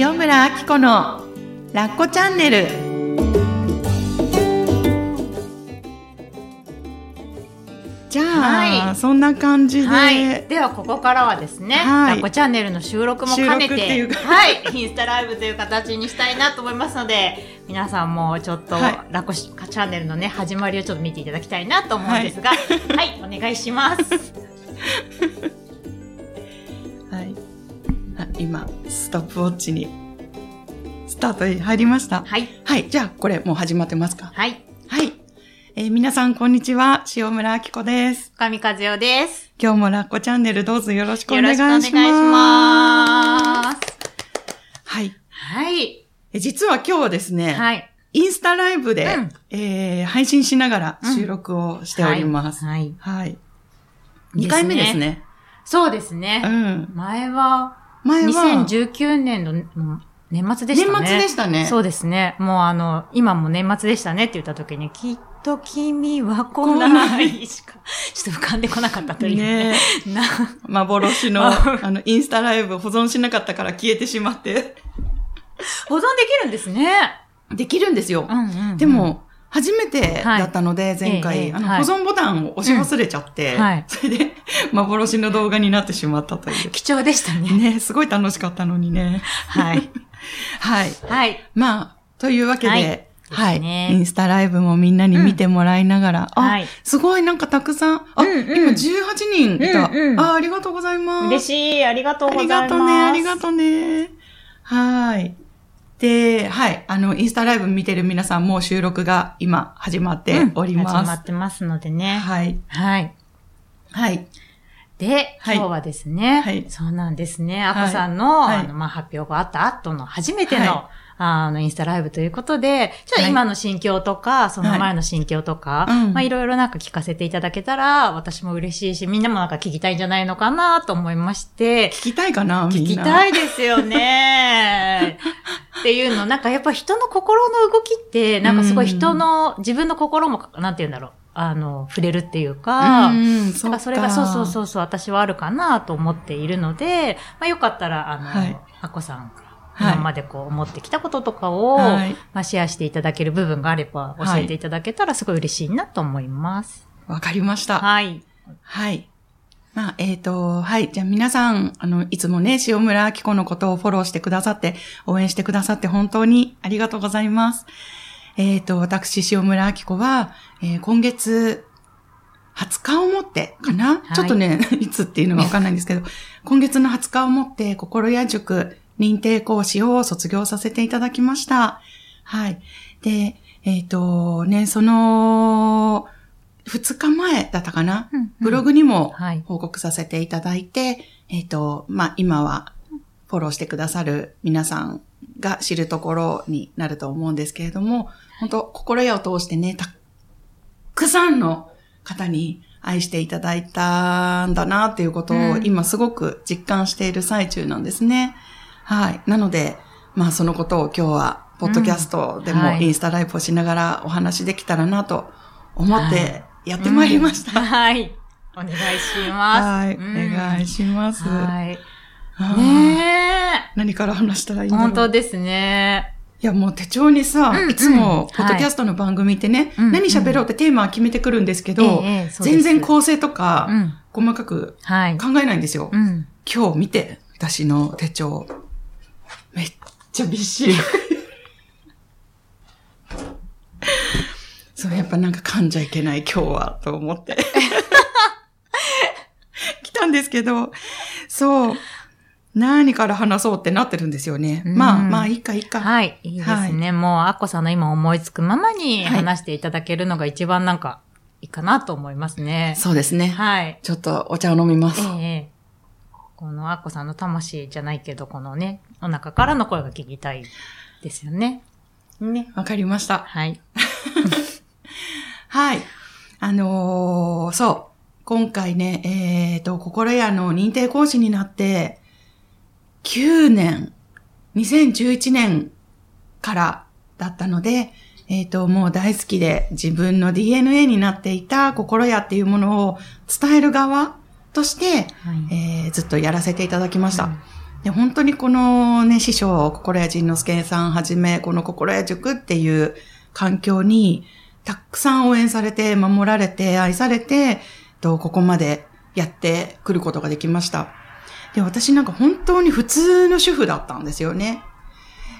塩村あき子のラッコチャンネル。じゃあ、はい。そんな感じで、はい。では、ここからはですね、はい。ラッコチャンネルの収録も兼ねてて、か。はい、インスタライブという形にしたいなと思いますので、皆さんもちょっと、はい。ラッコチャンネルのね、始まりをちょっと見ていただきたいなと思うんですが、はい、お願いします。今ストップウォッチにスタートに入りましたはい、はいじゃあこれもう始まってますか？はい、はい、えー皆さんこんにちは塩村あき子です神和代です。今日もラッコチャンネルどうぞよろしくおよ願いしろしくお願いますします。はいはい、え実は今日はですね、はい、インスタライブで、うんえー配信しながら収録をしております。はい。はい。い2回目ですね。そうですね。うん。前は、前は、2019年のうん年末でしたね。年末でしたね。そうですね。もうあの、今も年末でしたねって言った時に、きっと君は来来なないいしか、ちょっと浮かんでこなかったというねね。な幻の、あの、インスタライブを保存しなかったから消えてしまって。保存できるんですね。できるんですよ。うんうんうんで、も、初めてだったので、前回、あの、保存ボタンを押し忘れちゃって、それで、幻の動画になってしまったという。貴重でしたね。ね、すごい楽しかったのにね。はい。はい。はい。まあ、というわけで、はいインスタライブもみんなに見てもらいながら、あ、はいすごいなんかたくさん、あ、うんうん今18人いた、うんうんあ、ありがとうございます。嬉しい。ありがとうあございます。りがとうね、ありがとうね。はい。で、はい。あの、インスタライブ見てる皆さんもう収録が今始まっておりうんま。始ますってますのでね。はい。はい。はい。で、はい今日はですね、はいそうなんですね、あはいこさんの、はいあの、まあ、発表があった後の初めての、はあの、インスタライブということで、ちょっとはい今の心境とか、その前の心境とか、うんまあ、いろいろなんか聞かせていただけたら、私も嬉しいし、みんなもなんか聞きたいんじゃないのかなと思いまして、聞きたいかなみんな。聞きたいですよね。っていうの、なんかやっぱ人の心の動きって、なんかすごい人の、自分の心も、なんて言うんだろう、あの、触れるっていうか、うん、そっか。それがそうそうそうそう、私はあるかなと思っているので、まあよかったら、あの、はいあこさん今までこう思ってきたこととかを、はいまあシェアしていただける部分があれば教えていただけたらすごい嬉しいなと思います。わかりました。はい。はい。まあ、えっ、と、はい。じゃあ皆さん、あの、いつもね、塩村明子のことをフォローしてくださって、応援してくださって本当にありがとうございます。えっ、と、私、塩村明子は、えー今月、20日をもってかな、はいちょっとね、いつっていうのがわかんないんですけど、今月の20日をもって、心屋塾認定講師を卒業させていただきました。はい。で、えっ、と、ね、その、2日前だったかな、うんうんブログにもはい報告させていただいて、えっ、と、まあ、今はフォローしてくださる皆さんが知るところになると思うんですけれども、本当心屋を通してね、たくさんの方に愛していただいたんだなっていうことをうん今すごく実感している最中なんですね。はい。なので、まあそのことを今日は、ポッドキャストでもインスタライブをしながらお話できたらなと思ってやってまいりました。うんはい。お願いします。はい。うんお願いします。はい。ね何から話したらいいんえ。だろう。本当ですね。いや、もう手帳にさ、いつも、はいポッドキャストの番組ってね、何喋ろうってテーマは決めてくるんですけど、全然構成とか、うん。細かくはい。考えないんですよ。うん。今日見て、私の手帳。めっちゃびっしり。そう、やっぱなんか噛んじゃいけない今日は、と思って。来たんですけど、そう。何から話そうってなってるんですよね。うんまあ、まあ、いいか、いいか。はい。いいですね。もう、アッコさんの今思いつくままにはい話していただけるのが一番なんか、いいかなと思いますね。そうですね。はい。ちょっとお茶を飲みます。ええええこのアッコさんの魂じゃないけど、このね、お腹からの声が聞きたいですよね。ね。わかりました。はい。はい。あのーそう。今回ね、えっ、と、心屋の認定講師になって、9年、2011年からだったので、えっ、と、もう大好きで自分の DNA になっていた心屋っていうものを伝える側として、はいえーずっとやらせていただきました。で、本当にこのね、師匠、心谷仁之助さんはじめ、この心谷塾っていう環境に、たくさん応援されて、守られて、愛されて、と、ここまでやってくることができました。で、私なんか本当に普通の主婦だったんですよね。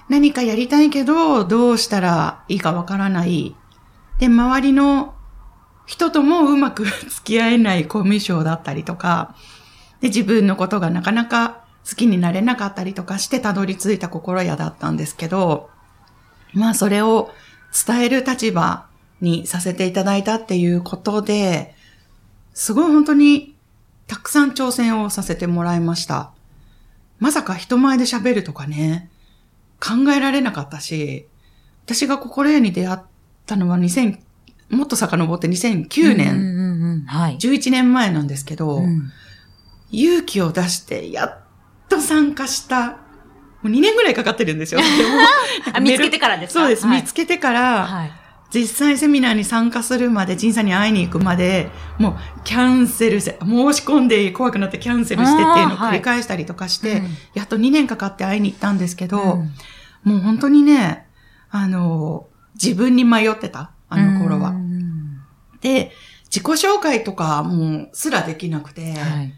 何かやりたいけど、どうしたらいいかわからない。で、周りの人ともうまく付き合えないコミュ障だったりとか、で、自分のことがなかなか好きになれなかったりとかしてたどり着いた心屋だったんですけど、まあそれを伝える立場にさせていただいたっていうことで、すごい本当にたくさん挑戦をさせてもらいました。まさか人前で喋るとかね、考えられなかったし、私が心屋に出会ったのは2000、もっと遡って2009年、うんうんうんはい。11年前なんですけど、うん勇気を出してやっと参加した、もう2年ぐらいかかってるんですよ。見つけてからですか？そうです、はい。見つけてから、はい。実際セミナーに参加するまで、仁さんに会いに行くまで、もうキャンセルせ、申し込んで怖くなってキャンセルしてっていうのを繰り返したりとかして、うん。やっと2年かかって会いに行ったんですけど、うん。もう本当にね、あの、自分に迷ってた、あの頃で、自己紹介とかもうすらできなくて、はい。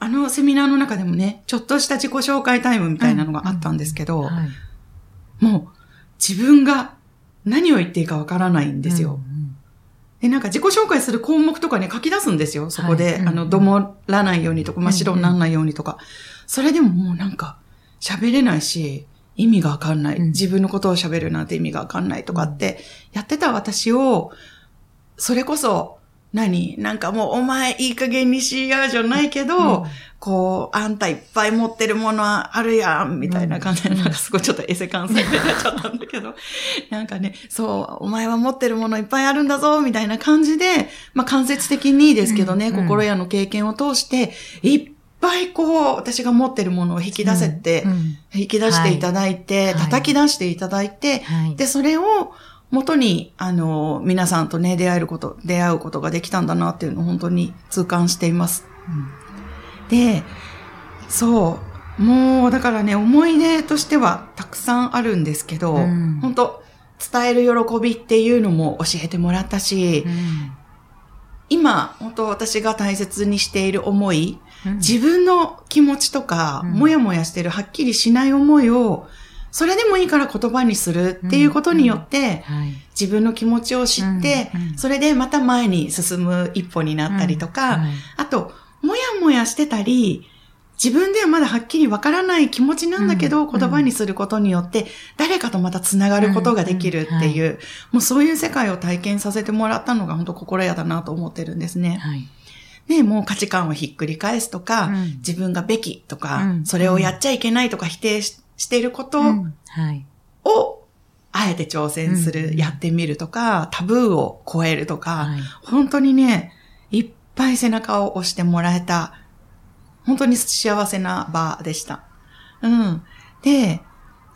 あのセミナーの中でもね、ちょっとした自己紹介タイムみたいなのがあったんですけど、はいもう自分が何を言っていいかわからないんですよ。うんで、なんか自己紹介する項目とかね、書き出すんですよ、そこで。はいうんあの、どもらないようにとか、真っ白にならないようにとか。それでももうなんか、喋れないし、意味がわかんない。うん自分のことを喋るなんて意味がわかんないとかって、やってた私を、それこそ、何？なんかもう、お前いい加減にしやじゃないけど、うん。こう、あんたいっぱい持ってるものはあるやん、みたいな感じで、うんなんかすごいちょっとエセ関西になっちゃったんだけど、なんかね、そう、お前は持ってるものいっぱいあるんだぞ、みたいな感じで、まあ間接的にですけどね、うん。うん。心屋の経験を通して、いっぱいこう、私が持ってるものを引き出せて、うん。引き出していただいて、はい。叩き出していただいて、はい。で、それを元に、あの、皆さんとね、出会えること、出会うことができたんだなっていうのを本当に痛感しています。で、そう。もう、だからね、思い出としてはたくさんあるんですけど、うん。本当伝える喜びっていうのも教えてもらったし、うん。今、本当私が大切にしている思い、うん。自分の気持ちとか、うん。もやもやしてるはっきりしない思いを、それでもいいから言葉にするっていうことによって、はい。自分の気持ちを知って、それでまた前に進む一歩になったりとか、はい。あと、もやもやしてたり、自分ではまだはっきりわからない気持ちなんだけど、うん言葉にすることによって、誰かとまた繋がることができるっていう、もうそういう世界を体験させてもらったのが本当心屋だなと思ってるんですね。はい。ね、もう価値観をひっくり返すとか、うん。自分がべきとか、うん。それをやっちゃいけないとか否定ししていることうんはい。を、あえて挑戦する、うんやってみるとか、タブーを超えるとか、はい本当にね、いっぱい背中を押してもらえた、本当に幸せな場でした。うん。で、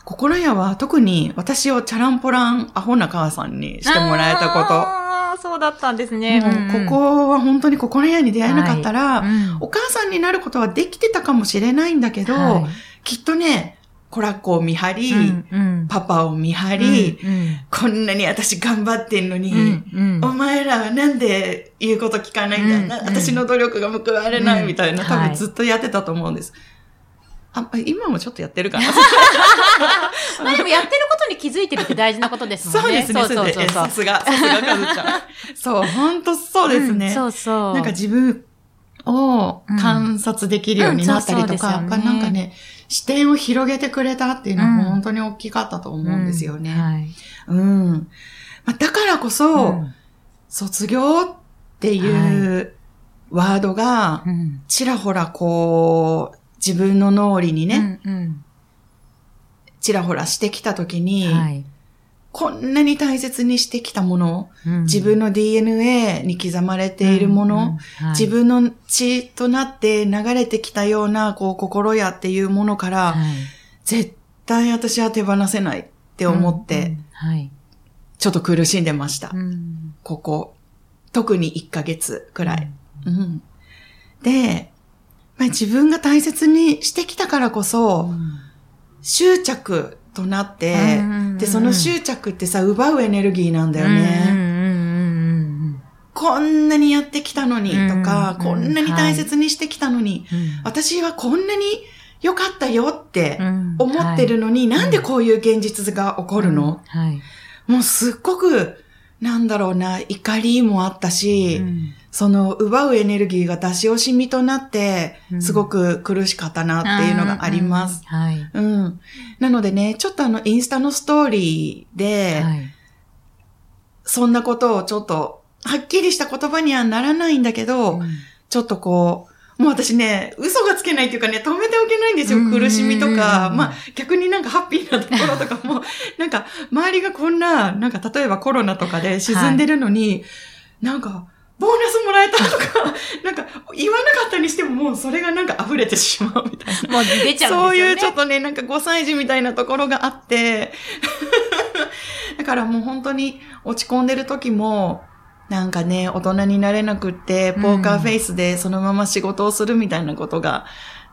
心屋は特に私をチャランポランアホな母さんにしてもらえたこと。ああ、そうだったんですね。もうここは本当に心屋に出会えなかったら、うんお母さんになることはできてたかもしれないんだけど、はいきっとね、コラッコを見張り、うんうん。パパを見張り、うんこんなに私頑張ってんのに、うんうん。お前らはなんで言うこと聞かないんだよ、うんな私の努力が報われないみたいな、うん多分はいずっとやってたと思うんです。あ、今もちょっとやってるかな？まあでもやってることに気づいてるって大事なことですもんね。そうですね、そうそうそうえさすが、さすがかずちゃん。そう、本当そうですね。んそうそう。なんか自分を観察できるようになったりとか、うんうんねなんかね、視点を広げてくれたっていうのはうん。本当に大きかったと思うんですよね。うん。はい。うん。まあ、だからこそ、うん。卒業っていうワードが、うん。ちらほらこう、自分の脳裏にね、うんうん。ちらほらしてきたときに、はいこんなに大切にしてきたもの、うん。自分の DNA に刻まれているもの、はい。自分の血となって流れてきたような、こう、心やっていうものから、はい。絶対私は手放せないって思って、はい。ちょっと苦しんでました。うん。ここ、特に1ヶ月くらい。うん。で、まあ、自分が大切にしてきたからこそ、執着となって、で、その執着ってさ、奪うエネルギーなんだよね。こんなにやってきたのにとか、うん。こんなに大切にしてきたのに、私はこんなに良かったよって思ってるのに、なんでこういう現実が起こるの、はい。もうすっごく、なんだろうな、怒りもあったし、その奪うエネルギーが出し惜しみとなってう、んすごく苦しかったなっていうのがあります。はい。うん。なのでね、ちょっとあの、インスタのストーリーで、はい。そんなことをちょっと、はっきりした言葉にはならないんだけど、ちょっとこう、もう私ね、嘘がつけないっていうかね、止めておけないんですよ。うん苦しみとか、うんまあ逆になんかハッピーなところとかも、なんか周りがこんな、なんか例えばコロナとかで沈んでるのに、なんか、ボーナスもらえたとか、なんか言わなかったにしてももうそれがなんか溢れてしまうみたいな。もう出ちゃうんそうですよね。いうちょっとね、なんか5歳児みたいなところがあって、だからもう本当に落ち込んでる時も、なんかね、大人になれなくって、ポーカーフェイスでそのまま仕事をするみたいなことが、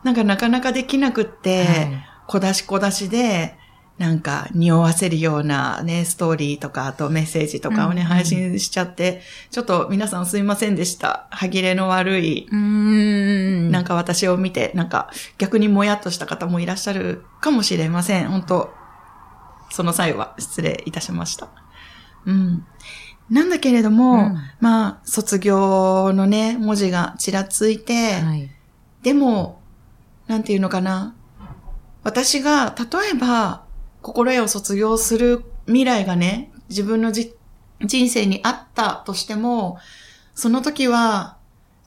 なんかなかなかできなくって、はい小出し小出しで、なんか匂わせるようなね、ストーリーとか、あとメッセージとかをね、うん配信しちゃって、ちょっと皆さんすいませんでした。歯切れの悪い、ん。なんか私を見て、なんか逆にもやっとした方もいらっしゃるかもしれません。本当その際は失礼いたしました。うん。なんだけれども、うんまあ、卒業のね、文字がちらついて、はい。でも、なんていうのかな。私が、例えば、心得を卒業する未来がね、自分のじ人生にあったとしても、その時は、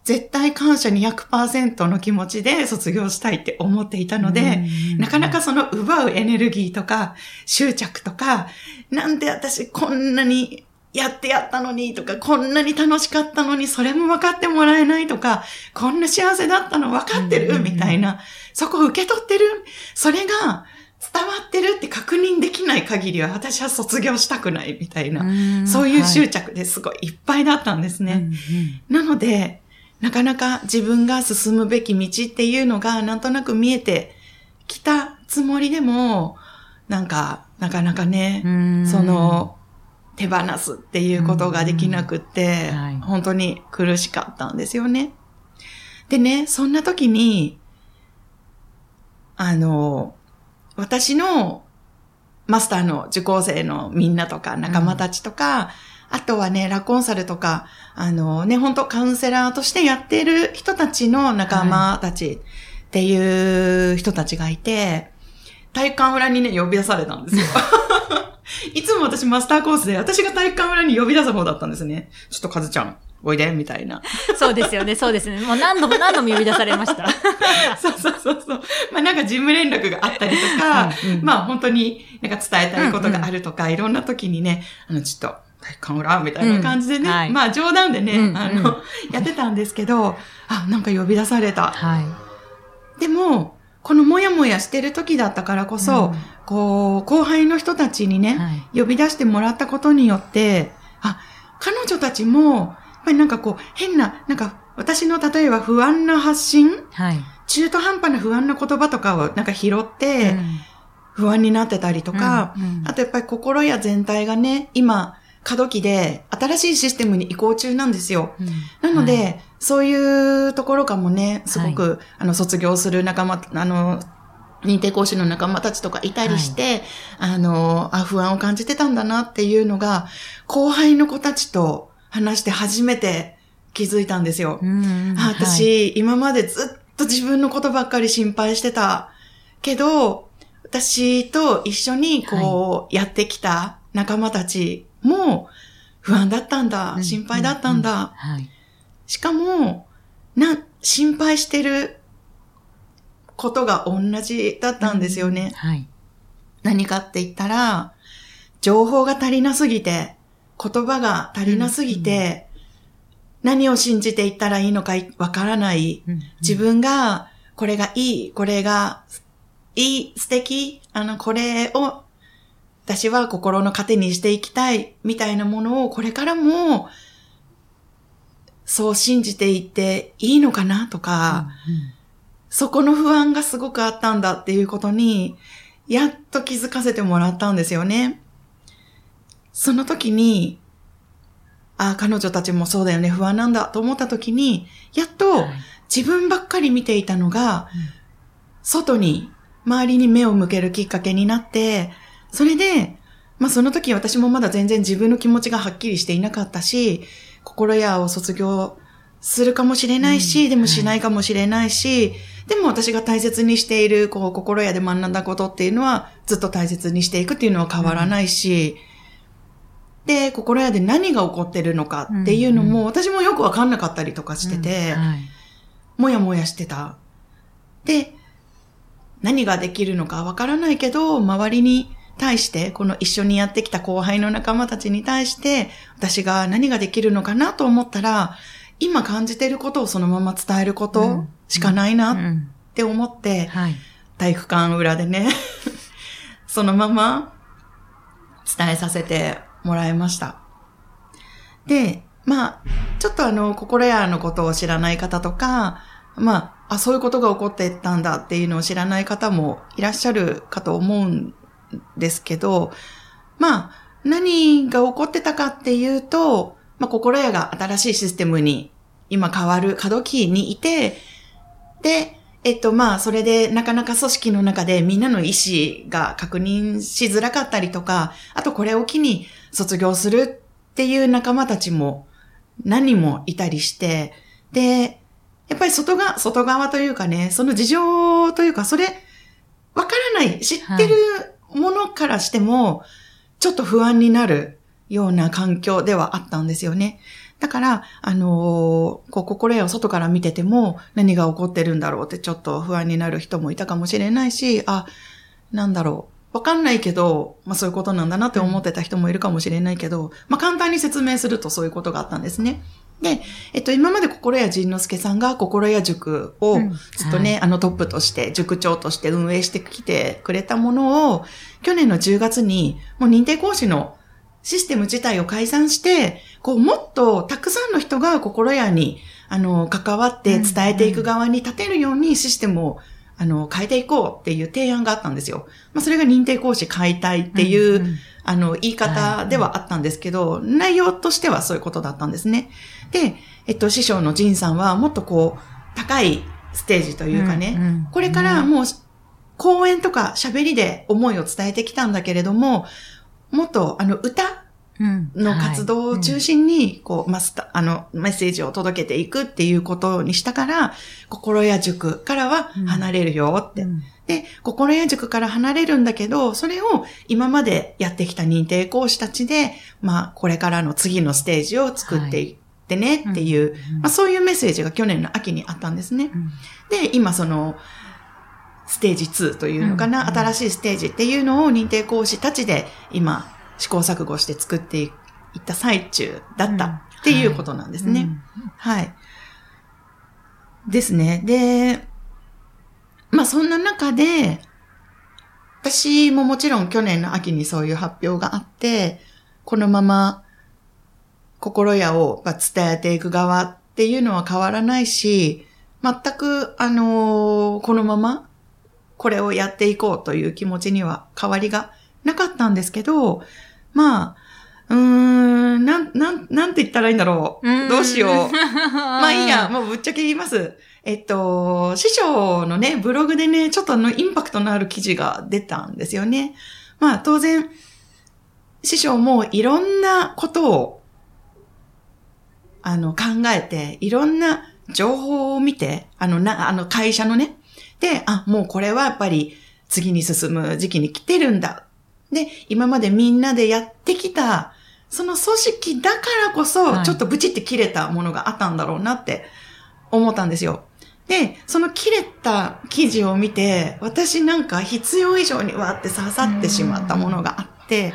絶対感謝200%の気持ちで卒業したいって思っていたので、うん。なかなかその奪うエネルギーとか、執着とか、なんで私こんなにやってやったのにとか、こんなに楽しかったのにそれも分かってもらえないとか、こんな幸せだったの分かってるみたいな、そこ受け取ってる。それが伝わってるって確認できない限りは私は卒業したくないみたいな、ん。そういう執は着ですごいいっぱいだったんですね。うんうん。なので、なかなか自分が進むべき道っていうのがなんとなく見えてきたつもりでも、なんか、なかなかね、うん。その、手放すっていうことができなくって、うん。はい。本当に苦しかったんですよね。でね、そんな時に、あの、私のマスターの受講生のみんなとか仲間たちとか、あとはね、ラコンサルとか、あのね、本当カウンセラーとしてやってる人たちの仲間たちっていう人たちがいて、体育館裏にね、呼び出されたんですよ。いつも私マスターコースで、私が体育館裏に呼び出す方だったんですね。ちょっとカズちゃん、おいで、みたいな。そうですよね、そうですね。もう何度も何度も呼び出されました。そうそうそうそう。まあなんか事務連絡があったりとか、うんうんまあ本当になんか伝えたいことがあるとか、いろんな時にね、あの、ちょっと、体育館裏みたいな感じでね、うんはいまあ冗談でね、うんうんあの、やってたんですけど、あ、なんか呼び出された。はい。でも、このもやもやしてる時だったからこそ、うんこう、後輩の人たちにね、はい。呼び出してもらったことによって、あ、彼女たちも、ぱりなんかこう、変な、なんか、私の例えば不安な発信？はい。中途半端な不安な言葉とかをなんか拾って、不安になってたりとか、うんうん。あとやっぱり心や全体がね、今、過渡期で新しいシステムに移行中なんですよ。うん。なので、はい。そういうところかもね、すごく、あの、卒業する仲間、あの、認定講師の仲間たちとかいたりして、あの、あ、不安を感じてたんだなっていうのが、後輩の子たちと話して初めて気づいたんですよ。うんうんあ私、今までずっと自分のことばっかり心配してた。けど、私と一緒にこう、やってきた仲間たちも不安だったんだ、うん心配だったんだ。はい。しかも、な、心配してることが同じだったんですよね。はい。何かって言ったら、情報が足りなすぎて、言葉が足りなすぎて、何を信じていったらいいのかわからない。自分が、これがいい、これがいい、素敵、あの、これを、私は心の糧にしていきたい、みたいなものを、これからも、そう信じていっていいのかなとか、そこの不安がすごくあったんだっていうことに、やっと気づかせてもらったんですよね。その時に、ああ、彼女たちもそうだよね、不安なんだと思った時に、やっと自分ばっかり見ていたのが、外に、周りに目を向けるきっかけになって、それで、まあその時私もまだ全然自分の気持ちがはっきりしていなかったし、心屋を卒業するかもしれないし、うん、でもしないかもしれないし、はい、でも私が大切にしている、こう、心屋で学んだことっていうのは、ずっと大切にしていくっていうのは変わらないし、うん、で、心屋で何が起こってるのかっていうのも、私もよくわかんなかったりとかしてて、はい、もやもやしてた。で、何ができるのかわからないけど、周りに対して、この一緒にやってきた後輩の仲間たちに対して、私が何ができるのかなと思ったら、今感じてることをそのまま伝えることしかないなって思って、体育館裏でね そのまま伝えさせてもらいました。で、まあ、ちょっとあの、心屋のことを知らない方とか、まあ、あ、そういうことが起こってったんだっていうのを知らない方もいらっしゃるかと思うんですけど、まあ、何が起こってたかっていうと、まあ、心屋が新しいシステムに今変わる過渡期にいて、で、えっと、まあ、それでなかなか組織の中でみんなの意思が確認しづらかったりとか、あとこれを機に卒業するっていう仲間たちも何人もいたりして、で、やっぱり外が、外側というかね、その事情というか、それ、わからない、知ってるものからしても、ちょっと不安になるような環境ではあったんですよね。だから、あのー、こう、心得を外から見てても何が起こってるんだろうってちょっと不安になる人もいたかもしれないし、あ、なんだろう。わかんないけど、まあそういうことなんだなって思ってた人もいるかもしれないけど、まあ簡単に説明するとそういうことがあったんですね。で、えっと、今まで心屋仁之助さんが心屋塾をずっとね、うんはい、あのトップとして、塾長として運営してきてくれたものを、去年の10月に、もう認定講師のシステム自体を改ざんして、こう、もっとたくさんの人が心屋に、あの、関わって伝えていく側に立てるようにシステムを、あの、変えていこうっていう提案があったんですよ。まあ、それが認定講師解体っていう、うんうん、あの、言い方ではあったんですけど、はい、内容としてはそういうことだったんですね。で、えっと、師匠の仁さんはもっとこう、高いステージというかね、うんうん、これからもう、講演とか喋りで思いを伝えてきたんだけれども、もっと、あの、歌の活動を中心に、こう、マスター、あの、メッセージを届けていくっていうことにしたから、心屋塾からは離れるよって。うん。で、心屋塾から離れるんだけど、それを今までやってきた認定講師たちで、まあ、これからの次のステージを作っていってねっていう、まあ、そういうメッセージが去年の秋にあったんですね。うん、で、今その、ステージ2というのかな、うん、新しいステージっていうのを認定講師たちで今、試行錯誤して作っていった最中だったっていうことなんですね。はい。ですね。で、まあそんな中で、私ももちろん去年の秋にそういう発表があって、このまま心屋を伝えていく側っていうのは変わらないし、全く、あのー、このままこれをやっていこうという気持ちには変わりがなかったんですけど、まあ、うーん、なん、なん、なんて言ったらいいんだろう。どうしよう。まあいいや、もうぶっちゃけ言います。えっと、師匠のね、ブログでね、ちょっとあの、インパクトのある記事が出たんですよね。まあ当然、師匠もいろんなことを、あの、考えて、いろんな情報を見て、あの、な、あの、会社のね。で、あ、もうこれはやっぱり次に進む時期に来てるんだで、今までみんなでやってきた、その組織だからこそ、ちょっとブチって切れたものがあったんだろうなって思ったんですよ。で、その切れた記事を見て、私なんか必要以上にわって刺さってしまったものがあって、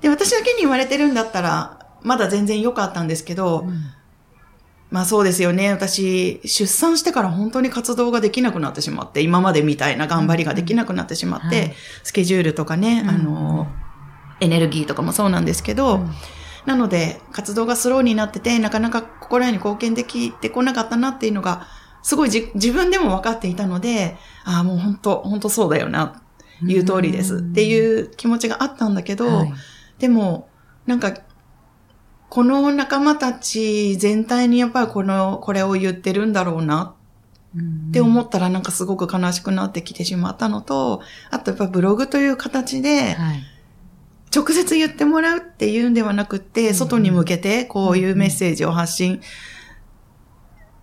で、私だけに言われてるんだったら、まだ全然良かったんですけど、うんまあそうですよね。私、出産してから本当に活動ができなくなってしまって、今までみたいな頑張りができなくなってしまって、はい、スケジュールとかね、あの、エネルギーとかもそうなんですけど、うん、なので、活動がスローになってて、なかなか心に貢献できてこなかったなっていうのがすごいじ自分でも分かっていたので、ああ、もう本当本当そうだよな、言う通りです。っていう気持ちがあったんだけど、はい。でも、なんか、この仲間たち全体にやっぱりこの、これを言ってるんだろうな。って思ったらなんかすごく悲しくなってきてしまったのと、あとやっぱブログという形で、はい。直接言ってもらうっていうんではなくって、外に向けてこういうメッセージを発信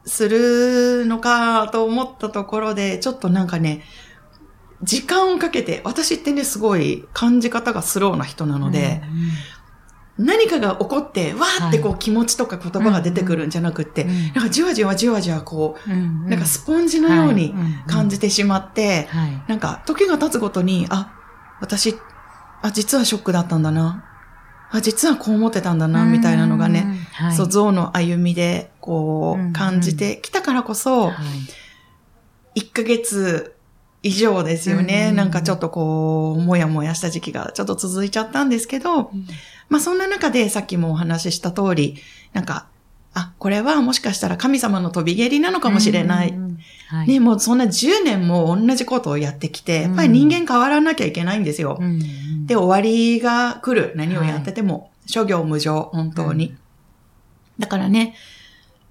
するのかと思ったところで、ちょっとなんかね、時間をかけて、私ってね、すごい感じ方がスローな人なので、何かが起こって、わーってこう気持ちとか言葉が出てくるんじゃなくって、うんなんかじわじわじわじわこう、うんなんかスポンジのように感じてしまって、はい。なんか時が経つごとに、あ、私、あ、実はショックだったんだな。あ、実はこう思ってたんだな、みたいなのがね、そう、象の歩みで、こう感じてきたからこそ、はい。1ヶ月以上ですよね。うん。なんかちょっとこう、もやもやした時期がちょっと続いちゃったんですけど、まあそんな中でさっきもお話しした通り、なんか、あ、これはもしかしたら神様の飛び蹴りなのかもしれない。うん。はい。ね、もうそんな10年も同じことをやってきて、やっぱり人間変わらなきゃいけないんですよ。うんで、終わりが来る。何をやってても、諸行無常、本当に。だからね、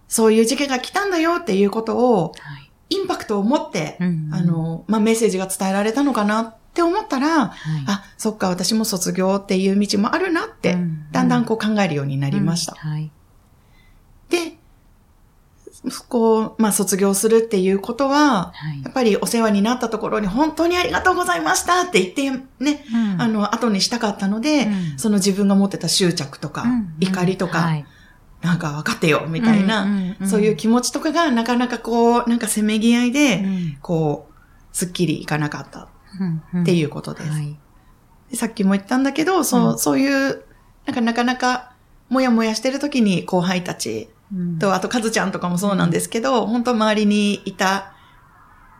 そういう時期が来たんだよっていうことを、はい。インパクトを持って、うんあ、の、まあ、メッセージが伝えられたのかなって思ったら、はい、あ、そっか、私も卒業っていう道もあるなって、うんだんだんこう考えるようになりました。うんはい。で、こう、まあ、卒業するっていうことは、はい。やっぱりお世話になったところに本当にありがとうございましたって言ってね、うん。あの、後にしたかったので、うん。その自分が持ってた執着とか、うん。怒りとか、はい。なんか分かってよ、みたいな、うんうんうん。そういう気持ちとかがなかなかこう、なんかせめぎ合いで、うん。こう、すっきりいかなかった。うんっていうことです。はい。でさっきも言ったんだけど、そう、うん。そういう、なんかなかなか、もやもやしてる時に後輩たちうん。と、あと、かずちゃんとかもそうなんですけど、本当周りにいた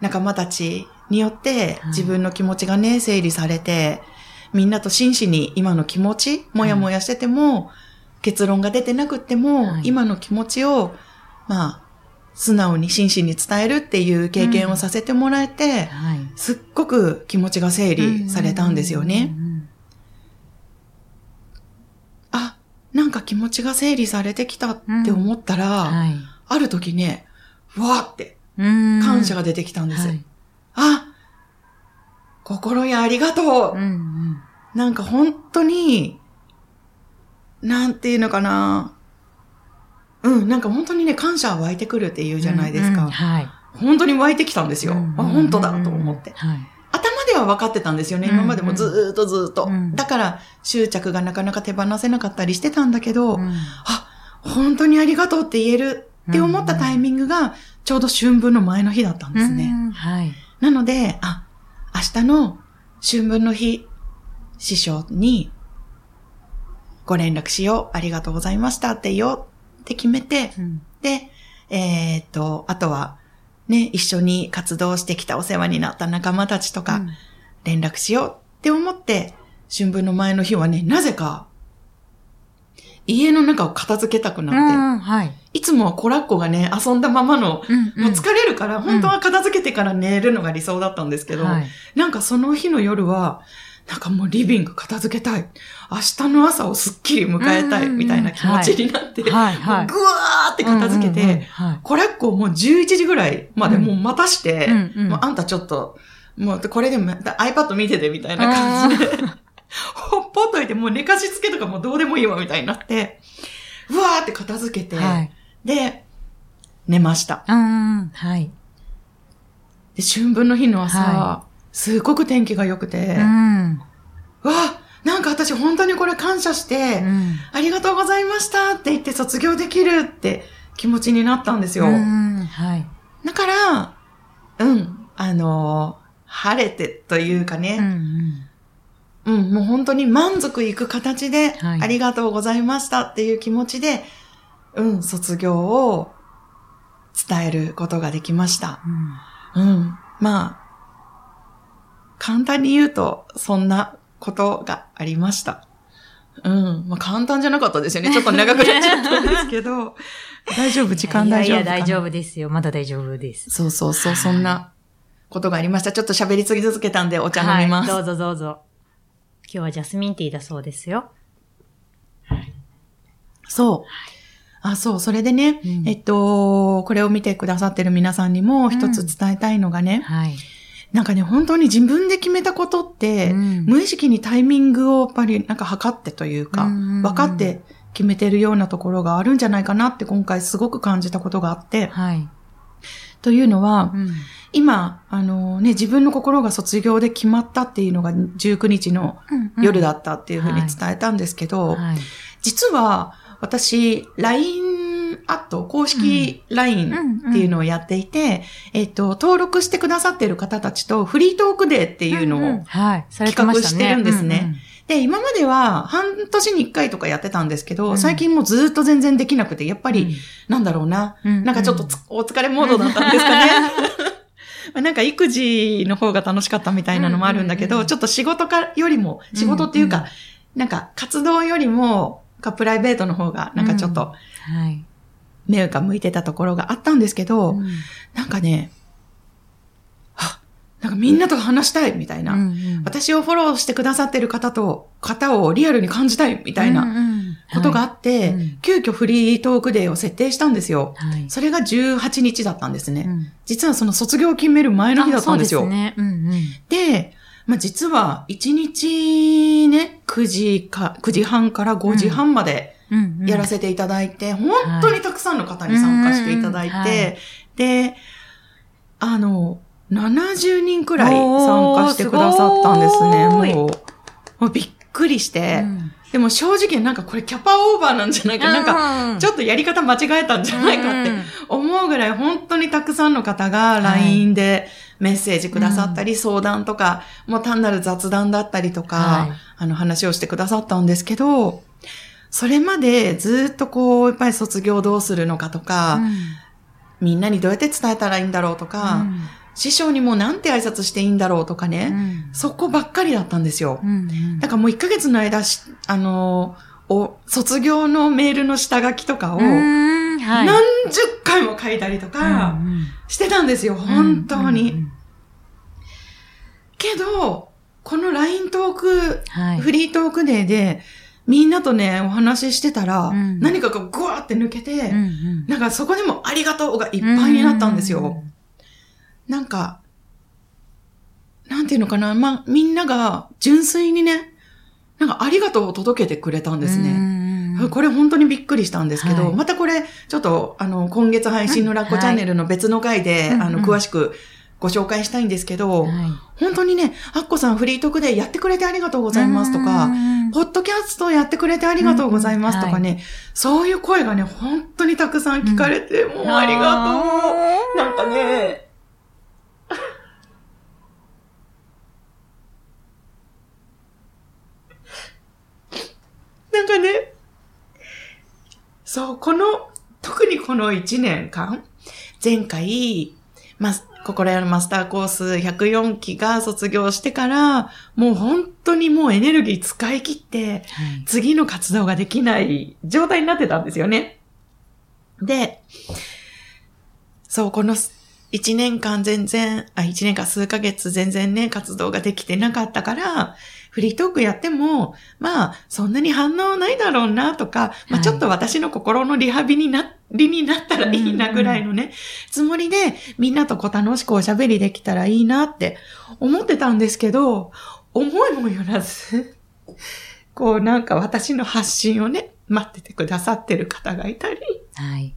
仲間たちによってはい。自分の気持ちがね、整理されて、みんなと真摯に今の気持ち、もやもやしてても、結論が出てなくっても、はい。今の気持ちを、まあ、素直に真摯に伝えるっていう経験をさせてもらえて、はい。すっごく気持ちが整理されたんですよね。うんあ、なんか気持ちが整理されてきたって思ったら、はい。ある時ね、わーってうん感謝が出てきたんです。はいあ、心やありがとう、うんうんなんか本当に、なんていうのかな。うん、なんか本当にね、感謝湧いてくるっていうじゃないですか。うんうんはい。本当に湧いてきたんですよ。あ、本当だと思って。はい。頭では分かってたんですよね。うん今までもずーっとずーっと。うんだから執着がなかなか手放せなかったりしてたんだけど、うんあ、本当にありがとうって言えるって思ったタイミングが、ちょうど春分の前の日だったんですね。うんはい。なので、あ、明日の春分の日、師匠にご連絡しよう。ありがとうございましたって言おうって決めて、うん。で、えーっと、あとは、ね、一緒に活動してきたお世話になった仲間たちとか、連絡しようって思って、春分の前の日はね、なぜか、家の中を片付けたくうなって、んはい。いつもはコラッコがね、遊んだままの、うんもう疲れるから、本当は片付けてから寝るのが理想だったんですけど、はい。なんかその日の夜は、なんかもうリビング片付けたい。明日の朝をすっきり迎えたい、うんみたいな気持ちになって、ぐわーって片付けて、うんうんうんはいコラッコをもう11時ぐらいまでもう待たして、あんたちょっと、もうこれでも iPad 見ててみたいな感じで、ほっぽっといてもう寝かしつけとかもうどうでもいいわみたいになって、うわーって片付けて、はい。で、寝ました。うんはい。で、春分の日の朝、はすごく天気が良くて、うんうわなんか私本当にこれ感謝して、うんありがとうございましたって言って卒業できるって気持ちになったんですよ。うんはい。だから、うん、あのー晴れてというかうんうね、んうん、もう本当に満足いく形で、はいありがとうございましたっていう気持ちで、うん、卒業を伝えることができました。うんうん。まあ、簡単に言うと、そんなことがありました。うん。まあ簡単じゃなかったですよね。ちょっと長くなっちゃったんですけど。大丈夫？時間大丈夫いやいや、大丈夫。夫ですよ。まだ大丈夫です。そうそうそう、そんなことがありました。ちょっと喋りすぎ続けたんでお茶飲みます。はい、どうぞどうぞ。今日はジャスミンティーだそうですよ。そう。あ、そう、それでね、うんえっと、これを見てくださってる皆さんにも一つ伝えたいのがね、はい。なんかね、本当に自分で決めたことって、うん無意識にタイミングをやっぱりなんか測ってというか、分かって決めてるようなところがあるんじゃないかなって今回すごく感じたことがあって、はい。というのは、うん。今、あのね、自分の心が卒業で決まったっていうのが19日の夜だったっていうふうに伝えたんですけど、はい。実は私、LINE アット、公式 LINE っていうのをやっていて、えっと、登録してくださってる方たちとフリートークデーっていうのを。企画してるんですね。で、今までは半年に一回とかやってたんですけど、うん。最近もうずっと全然できなくて、やっぱり、なんだろうな、うんなんかちょっとつお疲れモードだったんですかね。まあなんか育児の方が楽しかったみたいなのもあるんだけど、うんうんうん。ちょっと仕事かよりも、仕事っていうか、うんうんなんか活動よりも、かプライベートの方が、なんかちょっとはい。目が向いてたところがあったんですけど、うんなんかね、あ、なんかみんなと話したいみたいな、うんうん私をフォローしてくださってる方と、方をリアルに感じたいみたいなうんうんことがあって、うん急遽フリートークデーを設定したんですよ。はい。それが18日だったんですね。うん実はその卒業を決める前の日だったんですよ。ですね。うんうん。で、まあ、実は1日ね、9時か、9時半から5時半までうんうんやらせていただいて、本当にたくさんの方に参加していただいて、で、あの、70人くらい参加してくださったんですね。もう、もうびっくりして、うん。でも正直なんかこれキャパオーバーなんじゃないか、なんか、かちょっとやり方間違えたんじゃないかって思うぐらい本当にたくさんの方が LINE でメッセージくださったり、相談とか、もう単なる雑談だったりとか、はい。あの話をしてくださったんですけど、それまでずっとこう、やっぱり卒業どうするのかとか、みんなにどうやって伝えたらいいんだろうとか、師匠にもなんて挨拶していいんだろうとかね、そこばっかりだったんですよ。だからもう1ヶ月の間し、あのーお、卒業のメールの下書きとかを、何はい。十回も書いたりとかうんうんしてたんですよ、本当に。うんうんけど、この LINE トーク、はい。フリートークデーで、みんなとね、お話ししてたら、うん。何かがグワーって抜けて、うんうん。なんかそこでもありがとうがいっぱいになったんですよ。うんなんか、なんていうのかな、まあ、みんなが純粋にね、なんかありがとうを届けてくれたんですね。うんうんこれ本当にびっくりしたんですけど、はい。またこれ、ちょっと、あの、今月配信のラッコチャンネルの別の回で、あの、うんうん詳しくご紹介したいんですけど、はい。本当にね、アッコさんフリートークでやってくれてありがとうございますとか、うん。ポッドキャストやってくれてありがとうございますとかね、そういう声がね、本当にたくさん聞かれて、もうありがとう。なんかね、なんかね、そう、この、特にこの1年間、前回、ま、心屋のマスターコース104期が卒業してから、もう本当にもうエネルギー使い切って、はい次の活動ができない状態になってたんですよね。で、そう、この1年間全然、あ、1年間数ヶ月全然ね、活動ができてなかったから、フリートークやっても、まあ、そんなに反応ないだろうなとか、まあ、はい。ちょっと私の心のリハビリな、リになったらいいなぐらいのね、つもりで、みんなとこう楽しくおしゃべりできたらいいなって思ってたんですけど、思いもよらず、こうなんか私の発信をね、待っててくださってる方がいたり、はい。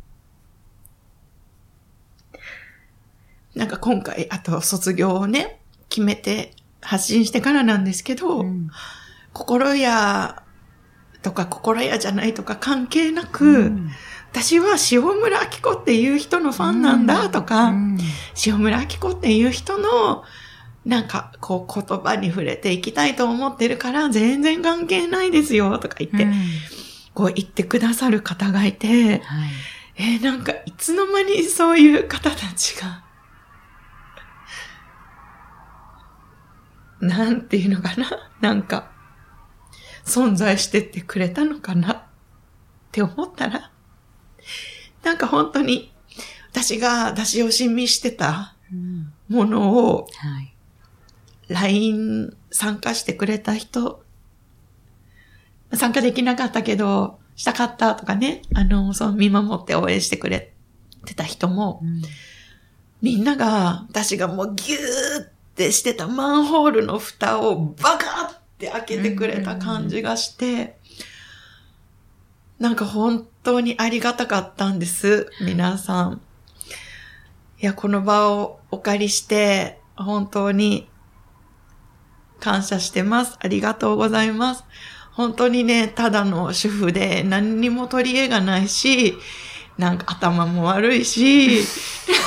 なんか今回、あと卒業をね、決めて発信してからなんですけど、うん。心屋とか心屋じゃないとか関係なく、うん。私は塩村明子っていう人のファンなんだとか、うん。塩村明子っていう人の、なんか、こう言葉に触れていきたいと思ってるから、全然関係ないですよ、とか言って、うん。こう言ってくださる方がいて、はい。えーなんか、いつの間にそういう方たちが、なんていうのかな？なんか、存在してってくれたのかな？って思ったら、なんか本当に私が出し惜しみしてたものを、はい。LINE 参加してくれた人、参加できなかったけど、したかったとかね、あの、そう見守って応援してくれてた人も、みんなが、私がもうギューっってしてたマンホールの蓋をバカって開けてくれた感じがして、なんか本当にありがたかったんです、皆さん。いや、この場をお借りして、本当に感謝してます。ありがとうございます。本当にね、ただの主婦で何にも取り柄がないし、なんか頭も悪いし、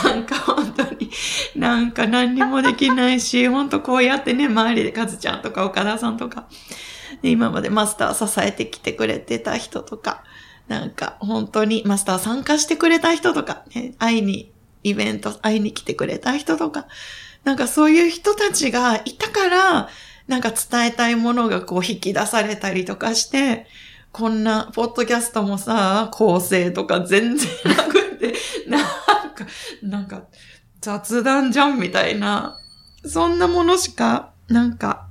なんか本当に、なんか何にもできないし、本当こうやってね、周りでカズちゃんとか岡田さんとか、今までマスター支えてきてくれてた人とか、なんか本当にマスター参加してくれた人とか、ね、会いに、イベント会いに来てくれた人とか、なんかそういう人たちがいたから、なんか伝えたいものがこう引き出されたりとかして、こんな、ポッドキャストもさ、構成とか全然なくて、なんか、なんか、雑談じゃんみたいな、そんなものしか、なんか、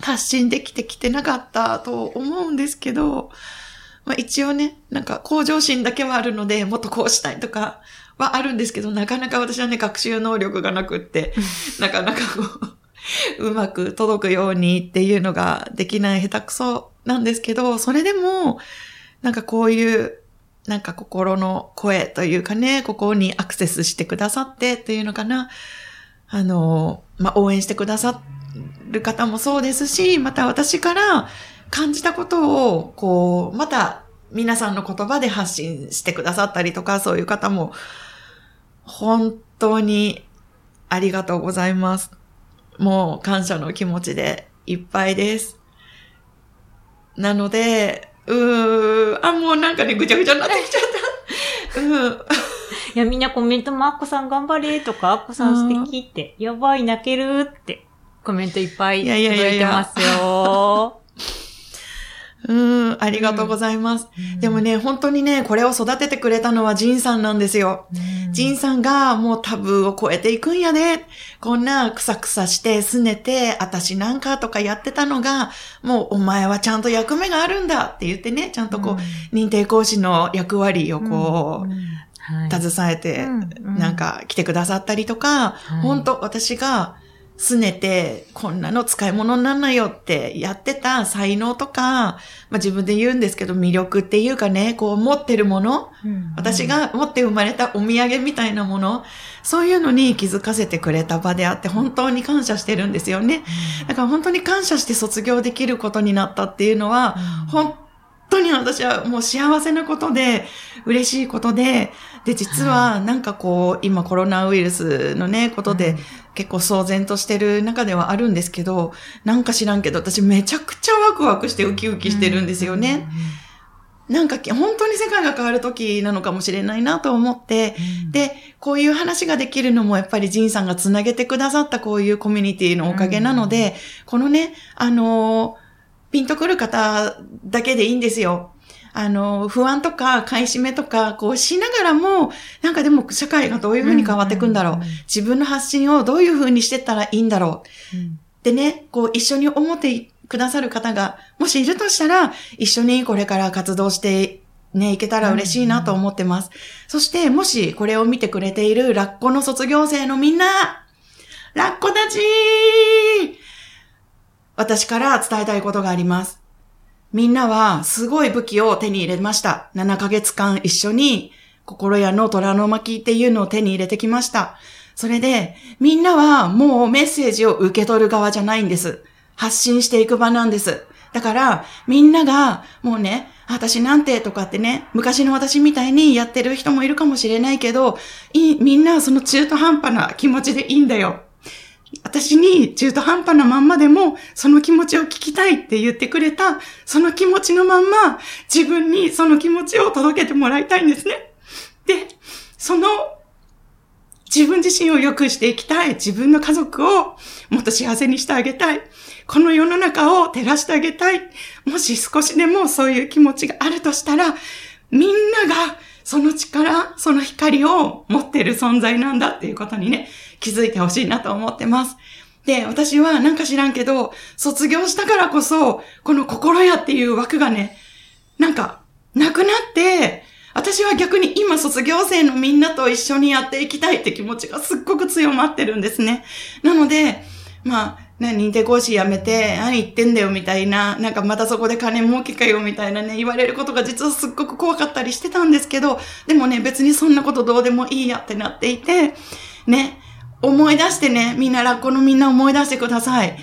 発信できてきてなかったと思うんですけど、まあ一応ね、なんか向上心だけはあるので、もっとこうしたいとかはあるんですけど、なかなか私はね、学習能力がなくって、なかなかこう、うまく届くようにっていうのができない下手くそなんですけど、それでも、なんかこういう、なんか心の声というかね、ここにアクセスしてくださってっていうのかな。あの、まあ、応援してくださる方もそうですし、また私から感じたことを、こう、また皆さんの言葉で発信してくださったりとか、そういう方も、本当にありがとうございます。もう感謝の気持ちでいっぱいです。なので、うー、あ、もうなんかね、ぐちゃぐちゃになってきちゃった。うん。いや、みんなコメントも、アッコさん頑張れとか、アッコさん素敵って、やばい、泣けるって、コメントいっぱいいやいやいやいや届いてますよ。うん、ありがとうございます。でもね、本当にね、これを育ててくれたのはジンさんなんですよ。ジンさんがもうタブーを超えていくんやで。こんなくさくさして、拗ねて、私なんかとかやってたのが、もうお前はちゃんと役目があるんだって言ってね、ちゃんとこう、認定講師の役割をこう、はい。携えて、うん。うん。なんか来てくださったりとか、はい。本当私が拗ねて、こんなの使い物になんないよってやってた才能とか、まあ自分で言うんですけど魅力っていうかね、こう持ってるもの、うん。私が持って生まれたお土産みたいなもの、そういうのに気づかせてくれた場であって、本当に感謝してるんですよね。だから本当に感謝して卒業できることになったっていうのは、本当に私はもう幸せなことで、嬉しいことで、で、実はなんかこう、今コロナウイルスのね、ことで、結構騒然としてる中ではあるんですけど、なんか知らんけど、私めちゃくちゃワクワクしてウキウキしてるんですよね。なんかき本当に世界が変わる時なのかもしれないなと思って、で、こういう話ができるのもやっぱりジンさんがつなげてくださったこういうコミュニティのおかげなので、このね、あのーピンとくる方だけでいいんですよ。あのー不安とか買い占めとか、こうしながらも、なんかでも社会がどういう風に変わっていくんだろう。自分の発信をどういう風にしてったらいいんだろう。うんでね、こう一緒に思ってくださる方が、もしいるとしたら、一緒にこれから活動してね、いけたら嬉しいなと思ってます。そして、もしこれを見てくれているラッコの卒業生のみんな、ラッコたち私から伝えたいことがあります。みんなはすごい武器を手に入れました。7ヶ月間一緒に心屋の虎の巻っていうのを手に入れてきました。それで、みんなはもうメッセージを受け取る側じゃないんです。発信していく場なんです。だから、みんなが、もうね、私なんてとかってね、昔の私みたいにやってる人もいるかもしれないけど、みんなはその中途半端な気持ちでいいんだよ。私に中途半端なまんまでも、その気持ちを聞きたいって言ってくれた、その気持ちのまんま、自分にその気持ちを届けてもらいたいんですね。で、その自分自身を良くしていきたい。自分の家族をもっと幸せにしてあげたい。この世の中を照らしてあげたい。もし少しでもそういう気持ちがあるとしたら、みんながその力、その光を持ってる存在なんだっていうことにね、気づいてほしいなと思ってます。で、私はなんか知らんけど、卒業したからこそ、この心やっていう枠がね、なんか、なくなって、私は逆に今卒業生のみんなと一緒にやっていきたいって気持ちがすっごく強まってるんですね。なので、まあ、ね、認定講師辞めて、何言ってんだよみたいな、なんかまたそこで金儲けかよみたいなね、言われることが実はすっごく怖かったりしてたんですけど、でもね、別にそんなことどうでもいいやってなっていて、ね、思い出してね、みんなラッコのみんな思い出してください。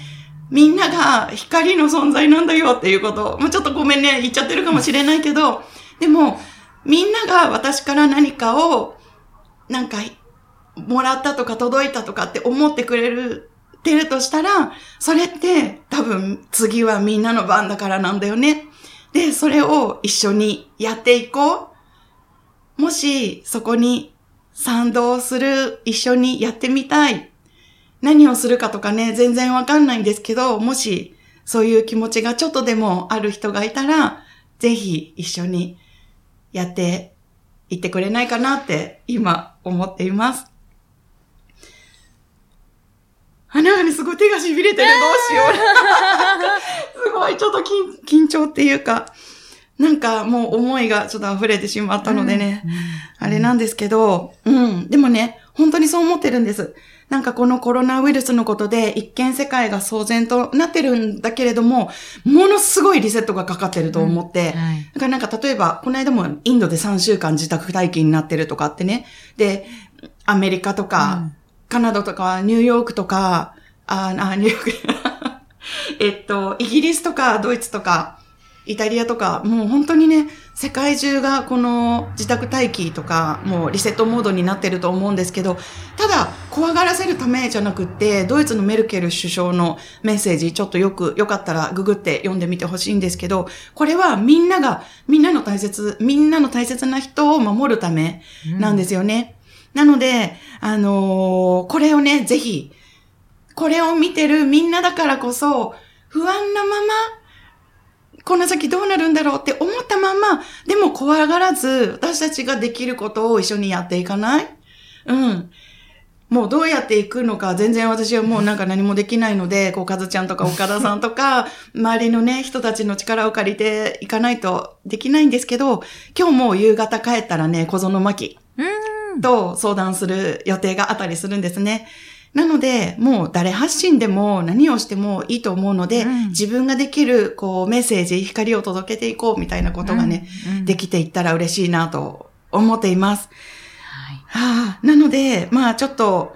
みんなが光の存在なんだよっていうこと。もうちょっとごめんね、言っちゃってるかもしれないけど、でも、みんなが私から何かを、なんか、もらったとか届いたとかって思ってくれる、てるとしたら、それって多分次はみんなの番だからなんだよね。で、それを一緒にやっていこう。もしそこに賛同する、一緒にやってみたい。何をするかとかね、全然わかんないんですけど、もしそういう気持ちがちょっとでもある人がいたら、ぜひ一緒にやっていってくれないかなって今思っています。鼻がね、すごい手が痺れてる。どうしよう。すごい、ちょっと 緊張っていうか、なんかもう思いがちょっと溢れてしまったのでね、うん、あれなんですけど、うん。でもね、本当にそう思ってるんです。なんかこのコロナウイルスのことで一見世界が騒然となってるんだけれども、ものすごいリセットがかかってると思って、うん。はい、だからなんか例えば、この間もインドで3週間自宅待機になってるとかってね、で、アメリカとか、うん、カナダとか、ニューヨークとか、あ、あニューヨーク。えっと、イギリスとかドイツとか、イタリアとか、もう本当にね、世界中がこの自宅待機とか、もうリセットモードになってると思うんですけど、ただ、怖がらせるためじゃなくって、ドイツのメルケル首相のメッセージ、ちょっとよく、よかったらググって読んでみてほしいんですけど、これはみんなが、みんなの大切、みんなの大切な人を守るためなんですよね。うん、なので、あのー、これをね、ぜひ、これを見てるみんなだからこそ、不安なまま、この先どうなるんだろうって思ったまま、でも怖がらず、私たちができることを一緒にやっていかない？うん。もうどうやっていくのか全然私はもうなんか何もできないので、こう、かずちゃんとか岡田さんとか、周りのね、人たちの力を借りていかないとできないんですけど、今日も夕方帰ったらね、小園巻と相談する予定があったりするんですね。なので、もう誰発信でも何をしてもいいと思うので、うん、自分ができる、こう、メッセージ、光を届けていこうみたいなことがね、うんうん、できていったら嬉しいなと思っています。はい。はあ、なので、まあちょっと、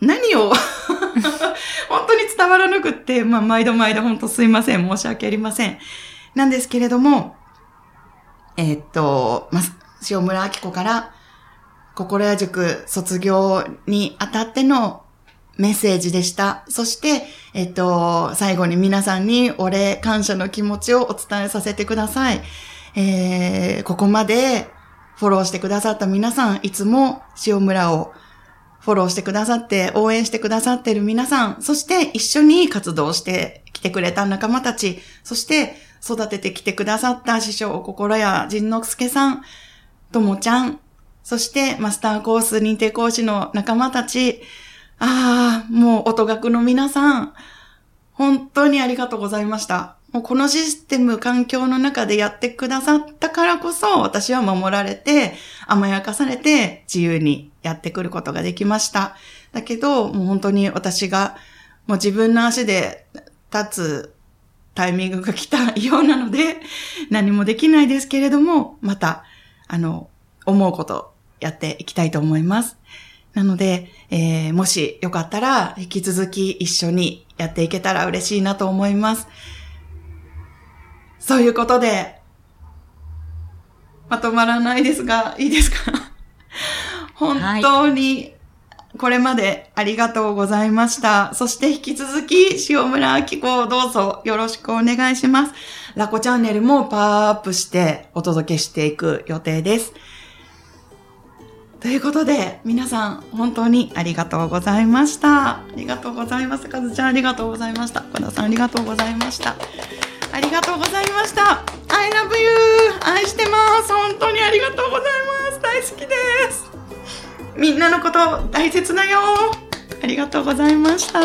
何を 本当に伝わらなくって、まあ毎度毎度本当すいません。申し訳ありません。なんですけれども、えー、っと、まあ、塩村明子から、心屋塾卒業にあたってのメッセージでした。そして、えっと、最後に皆さんにお礼、感謝の気持ちをお伝えさせてください。えー、ここまでフォローしてくださった皆さん、いつも塩村をフォローしてくださって、応援してくださってる皆さん、そして一緒に活動してきてくれた仲間たち、そして育ててきてくださった師匠、心や仁之助さん、ともちゃん、そしてマスターコース認定講師の仲間たち、ああ、もう音楽の皆さん、本当にありがとうございました。もうこのシステム、環境の中でやってくださったからこそ、私は守られて、甘やかされて、自由にやってくることができました。だけど、もう本当に私が、もう自分の足で立つタイミングが来たようなので、何もできないですけれども、また、あの、思うこと、やっていきたいと思います。なので、えー、もしよかったら引き続き一緒にやっていけたら嬉しいなと思います。そういうことで、まとまらないですが、いいですか？本当に、これまでありがとうございました。そして引き続き、塩村明子をどうぞよろしくお願いします。ラコチャンネルもパワーアップしてお届けしていく予定です。ということで、皆さん、本当にありがとうございました。ありがとうございます。かずちゃん、ありがとうございました。岡田さん、ありがとうございました。ありがとうございました。I love you! 愛してます。本当にありがとうございます。大好きです。みんなのこと大切だよ。ありがとうございました。